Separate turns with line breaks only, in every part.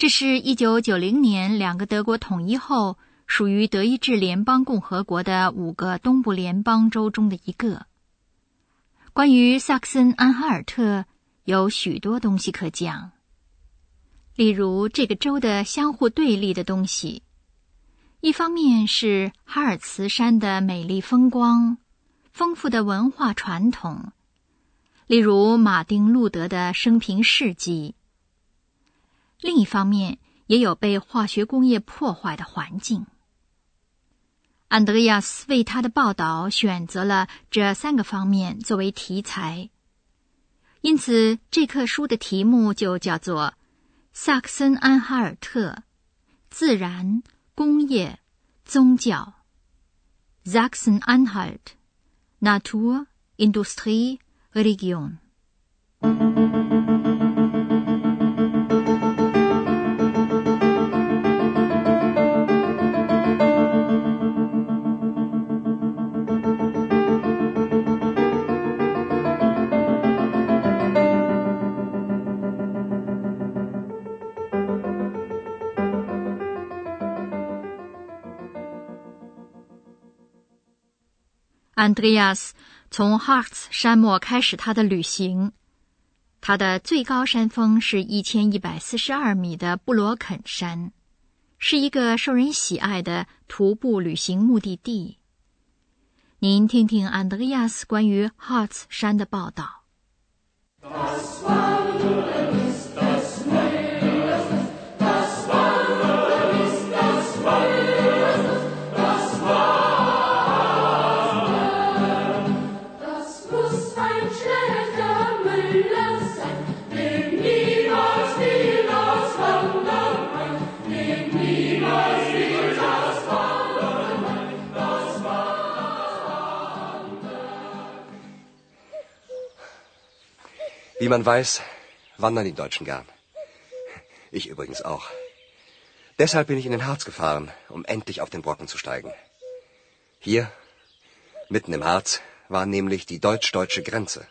这是一九九零年两个德国统一后，属于德意志联邦共和国的五个东部联邦州中的一个。关于萨克森安哈尔特有许多东西可讲，例如这个州的相互对立的东西：一方面是哈尔茨山的美丽风光、丰富的文化传统，例如马丁·路德的生平事迹。另一方面，也有被化学工业破坏的环境。安德烈亚斯为他的报道选择了这三个方面作为题材，因此这课书的题目就叫做《萨克森安哈尔特：自然、工业、宗教》。Sachsen-Anhalt: Natur, Industrie, Religion。安德烈亚斯从哈尔茨山脉开始他的旅行，他的最高山峰是一千一百四十二米的布罗肯山，是一个受人喜爱的徒步旅行目的地。您听听安德烈亚斯关于哈尔茨山的报道。
man weiß, wandern die Deutschen gern. Ich übrigens auch. Deshalb bin ich in den Harz gefahren, um endlich auf den Brocken zu steigen. Hier, mitten im Harz, war nämlich die deutsch-deutsche Grenze.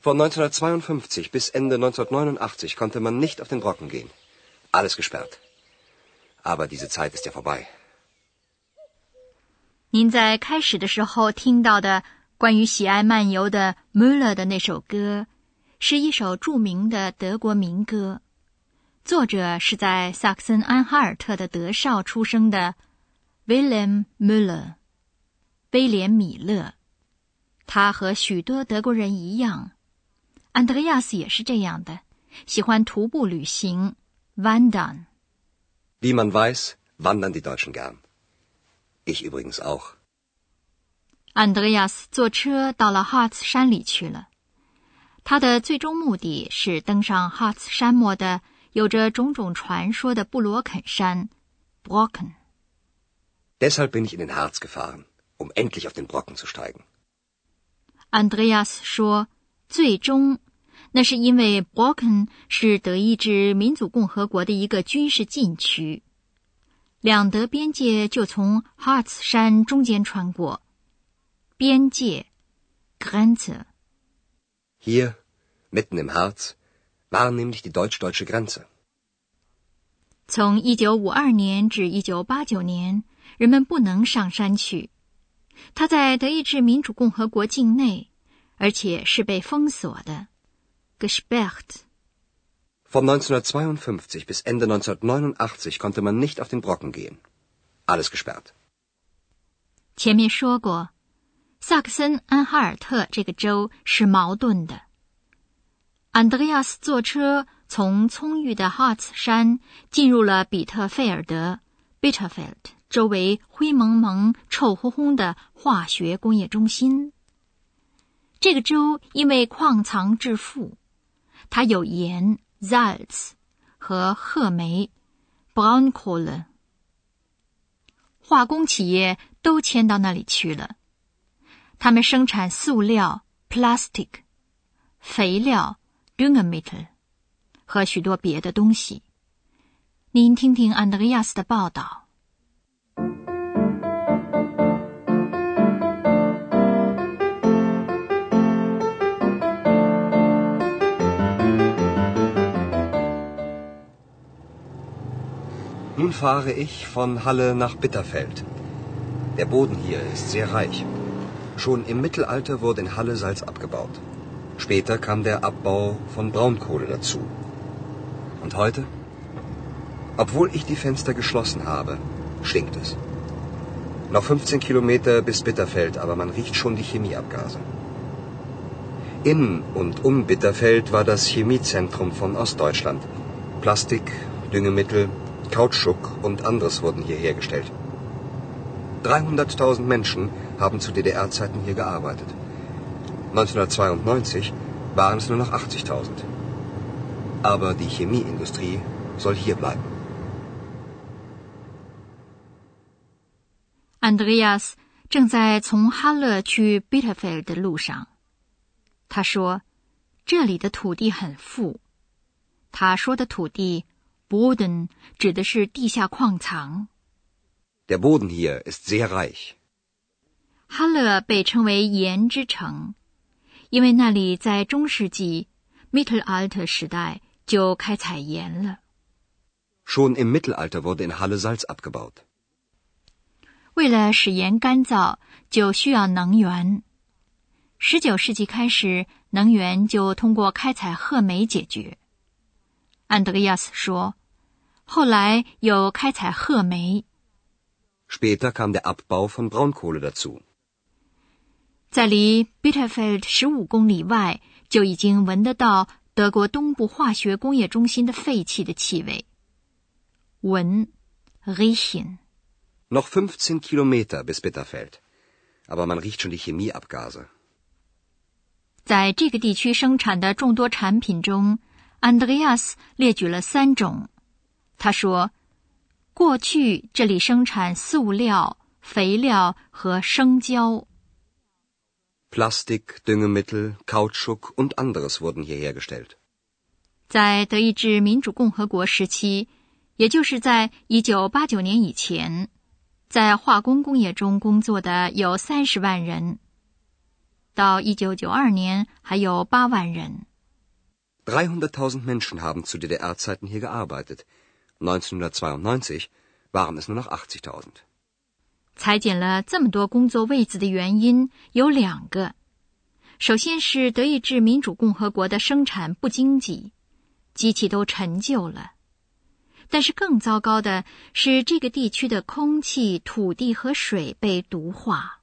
Von 1952 bis Ende 1989 konnte man nicht auf den Brocken gehen. Alles gesperrt. Aber diese Zeit ist ja vorbei.
您在开始的时候听到的关于喜爱漫游的 Müller 的那首歌。 是一首著名的德国民歌，作者是在萨克森安哈尔特的德绍出生的 Wilhelm Müller，威廉米勒。他和许多德国人一样，安德烈亚斯也是这样的，喜欢徒步旅行，wandern。
Wie man weiß, wandern die Deutschen gern. Ich übrigens auch.
安德烈亚斯坐车到了哈茨山里去了。他的最终目的是登上哈茨山脉的有着种种传说的布罗肯山 （Brocken）。
Deshalb bin ich in den Harz gefahren, um endlich auf den Brocken zu steigen。
Andreas 说：“最终，那是因为 Brocken 是德意志民主共和国的一个军事禁区，两德边界就从哈茨山中间穿过。边界 （Grenze）。”
Hier, mitten im Harz, war nämlich die deutsch-deutsche Grenze.
从一九五二年至一九八九年，人们不能上山去。它在德意志民主共和国境内，而且是被封锁的 （gesperrt）。
Von 1952 bis Ende 1989 konnte man nicht auf den Brocken gehen. Alles gesperrt.
前面说过。萨克森安哈尔特这个州是矛盾的。安德烈亚斯坐车从葱郁的哈茨山进入了比特费尔德 （Bitterfeld） 周围灰蒙蒙、臭烘烘的化学工业中心。这个州因为矿藏致富，它有盐 （Salz） 和褐煤 （Braunkohle）。化工企业都迁到那里去了。他们生产塑料 （plastic）、肥料 （Düngemittel） 和许多别的东西。您听听安德烈亚斯的报道。
Nun fahre ich von Halle nach Bitterfeld. Der Boden hier ist sehr reich. Schon im Mittelalter wurde in Halle Salz abgebaut. Später kam der Abbau von Braunkohle dazu. Und heute? Obwohl ich die Fenster geschlossen habe, stinkt es. Noch 15 Kilometer bis Bitterfeld, aber man riecht schon die Chemieabgase. In und um Bitterfeld war das Chemiezentrum von Ostdeutschland. Plastik, Düngemittel, Kautschuk und anderes wurden hier hergestellt. 300.000 Menschen haben zu DDR-Zeiten hier gearbeitet. 1992 waren es nur noch 80.000. Aber die Chemieindustrie soll hier bleiben.
Andreas 正在从哈勒去 Bitterfeld 的路上。他说：“这里的土地很富。”他说的土地 Boden 指的是地下矿藏。
Der Boden hier ist sehr reich.
哈勒被称为盐之城，因为那里在中世纪 （Mittelalter） 时代就开采盐了。
Schon im Mittelalter wurde in Halle Salz abgebaut.
为了使盐干燥，就需要能源。十九世纪开始，能源就通过开采褐煤解决。安德烈亚斯说：“后来有开采褐煤。”
Später kam der Abbau von Braunkohle dazu.
在离 Bitterfeld 十五公里外，就已经闻得到德国东部化学工业中心的废气的气味。闻 riechen。
Noch 15 Kilometer bis Bitterfeld, aber man riecht schon die Chemieabgase.
在这个地区生产的众多产品中。，Andreas 列举了三种。他说：“过去这里生产塑料、肥料和生胶。”
Plastik, Düngemittel, Kautschuk und anderes wurden hier hergestellt.
在德意志民主共和国时期，也就是在一九八九年以前，在化工工业中工作的有三十万人。到一九九二年，还有八万人。
300.000 Menschen haben zu DDR-Zeiten hier gearbeitet. 1992 waren es nur noch 80.000.
裁减了这么多工作位子的原因有两个：首先是德意志民主共和国的生产不经济，机器都陈旧了；但是更糟糕的是，这个地区的空气、土地和水被毒化，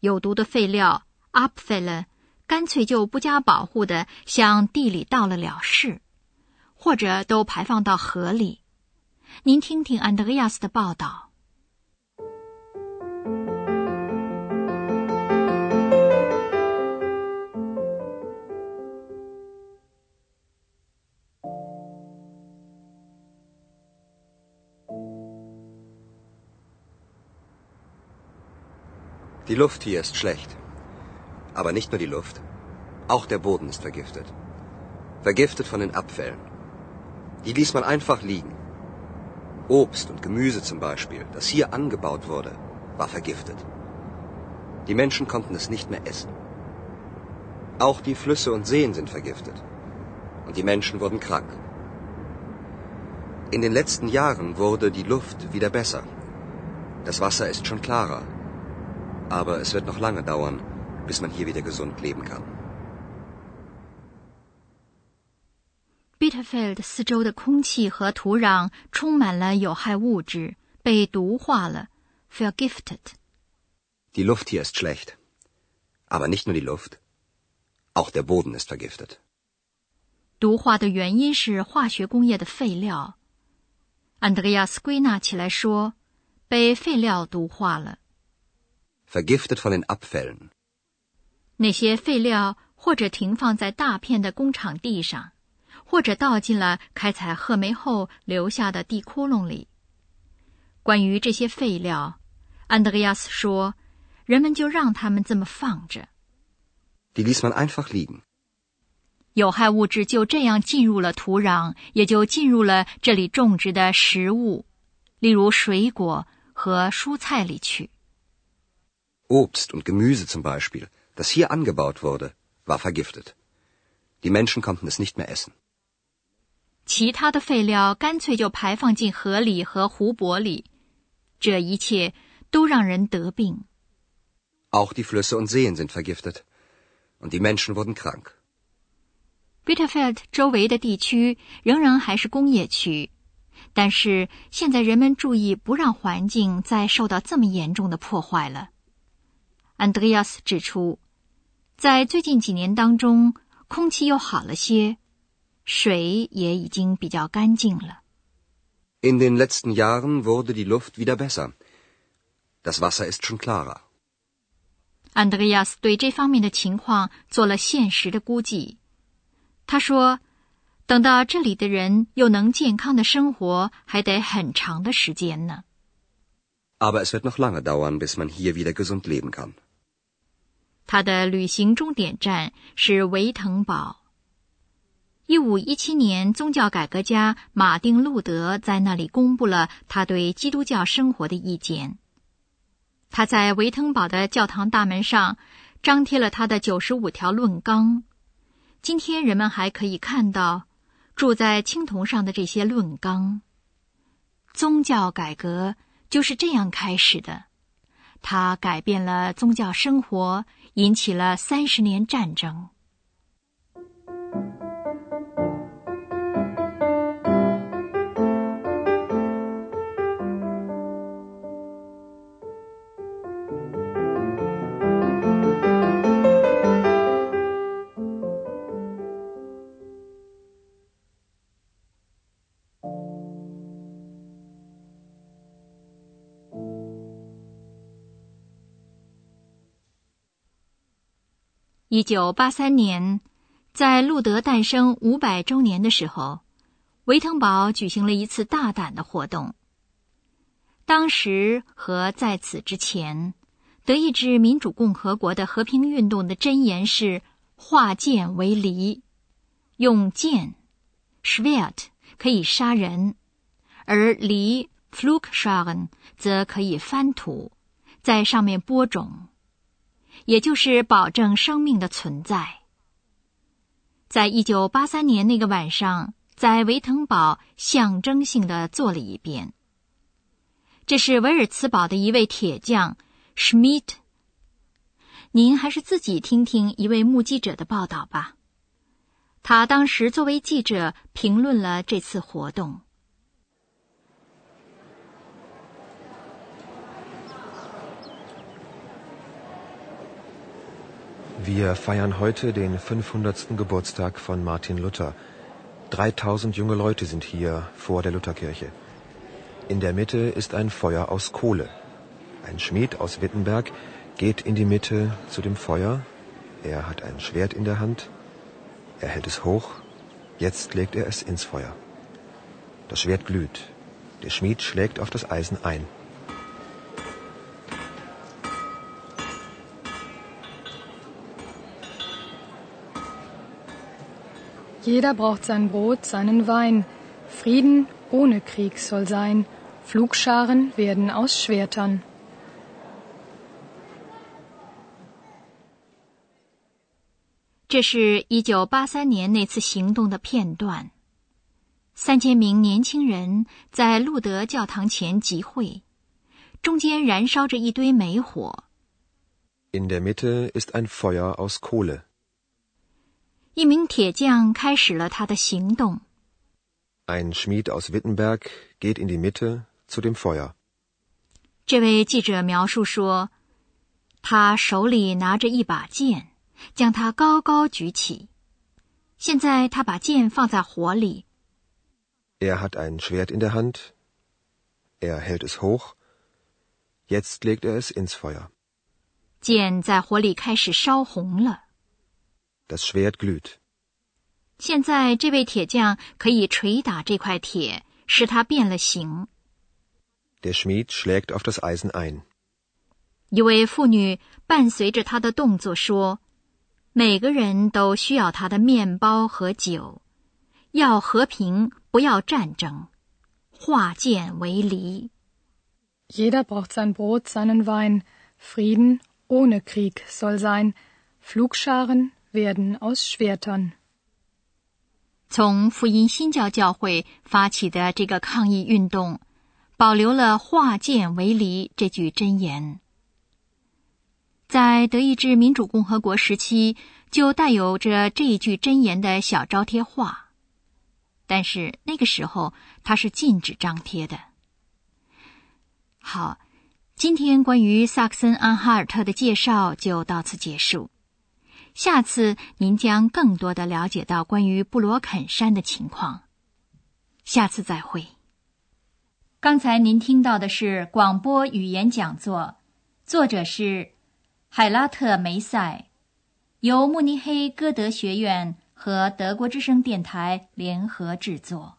有毒的废料 Abfälle 干脆就不加保护的向地里倒了了事，或者都排放到河里。您听听安德烈亚斯的报道。
Die Luft hier ist schlecht. Aber nicht nur die Luft. Auch der Boden ist vergiftet. Vergiftet von den Abfällen. Die ließ man einfach liegen. Obst und Gemüse zum Beispiel, das hier angebaut wurde, war vergiftet. Die Menschen konnten es nicht mehr essen. Auch die Flüsse und Seen sind vergiftet. Und die Menschen wurden krank. In den letzten Jahren wurde die Luft wieder besser. Das Wasser ist schon klarer. Aber es wird noch lange dauern, bis man hier wieder gesund leben kann.
Bitterfeld 四周的空气和土壤充满了有害物质，被毒化了，
vergiftet。Die Luft hier ist schlecht, aber nicht nur die Luft, auch der Boden ist vergiftet.
毒化的原因是化学工业的废料。安德烈亚斯归纳起来说，被废料毒化了。
Vergiftet von den Abfällen.
那些废料或者停放在大片的工厂地上，或者倒进了开采褐煤后留下的地窟窿里。关于这些废料，安德烈亚斯说：“人们就让他们这么放着。”
Die ließ man einfach liegen.
有害物质就这样进入了土壤，也就进入了这里种植的食物，例如水果和蔬菜里去。
Obst und Gemüse zum Beispiel, das hier angebaut wurde, war vergiftet. Die Menschen konnten es nicht mehr essen.
其他的废料干脆就排放进河里和湖泊里，这一切都让人得病。
Auch die Flüsse und Seen sind vergiftet, und die Menschen wurden krank.
Bitterfeld 周围的地区仍然还是工业区，但是现在人们注意不让环境再受到这么严重的破坏了。安德烈亚斯指出，在最近几年当中，空气又好了些。水也已经比较干净了。
In den letzten Jahren wurde die Luft wieder besser. Das Wasser ist schon klarer.
安德烈亚斯对这方面的情况做了现实的估计。他说：“等到这里的人又能健康的生活，还得很长的时间呢。”
Aber es wird noch lange dauern, bis man hier wieder gesund leben kann.
他的旅行终点站是维滕堡。一五一七年，宗教改革家马丁·路德在那里公布了他对基督教生活的意见。他在维滕堡的教堂大门上张贴了他的九十五条论纲。今天人们还可以看到住在青铜上的这些论纲。宗教改革就是这样开始的。他改变了宗教生活，引起了三十年战争。一九八三年，在路德诞生五百周年的时候，维滕堡举行了一次大胆的活动。当时和在此之前，德意志民主共和国的和平运动的箴言是“化剑为犁”，用剑 （Schwert） 可以杀人，而犁 （Flugscharen） 则可以翻土，在上面播种。也就是保证生命的存在。在一九八三年那个晚上，在维滕堡象征性的做了一遍。这是维尔茨堡的一位铁匠 Schmidt。您还是自己听听一位目击者的报道吧。他当时作为记者评论了这次活动。
Wir feiern heute den 500. Geburtstag von Martin Luther. 3000 junge Leute sind hier vor der Lutherkirche. In der Mitte ist ein Feuer aus Kohle. Ein Schmied aus Wittenberg geht in die Mitte zu dem Feuer. Er hat ein Schwert in der Hand. Er hält es hoch. Jetzt legt er es ins Feuer. Das Schwert glüht. Der Schmied schlägt auf das Eisen ein.
Jeder braucht sein Brot, seinen Wein. Frieden ohne Krieg soll sein. Flugscharen werden aus Schwertern.
这是一九八三年那次行动的片段。三千名年轻人在路德教堂前集会，中间燃烧着一堆煤火。
In der Mitte ist ein Feuer aus Kohle.
一名铁匠开始了他的行动。
Ein Schmied aus Wittenberg geht in die Mitte zu dem Feuer。
这位记者描述说，他手里拿着一把剑，将它高高举起。现在他把剑放在火里。
Er hat ein Schwert in der Hand. Er hält es hoch. Jetzt legt er es ins Feuer。
剑在火里开始烧红了。
Das Schwert glüht。
现在这位铁匠可以捶打这块铁，使它变了形。
Der Schmied schlägt auf das Eisen ein.
一位妇女伴随着他的动作说：“每个人都需要他的面包和酒，要和平，不要战争，化剑为犁。”
Jeder braucht sein Brot, seinen Wein. Frieden ohne Krieg soll sein. Flugscharen werden aus Schwertern.
从福音新教教会发起的这个抗议运动，保留了“化剑为犁”这句箴言。在德意志民主共和国时期，就带有着这一句箴言的小招贴画，但是那个时候它是禁止张贴的。好，今天关于萨克森安哈尔特的介绍就到此结束。下次您将更多的了解到关于布罗肯山的情况。下次再会。刚才您听到的是广播语言讲座，作者是海拉特梅塞，由慕尼黑歌德学院和德国之声电台联合制作。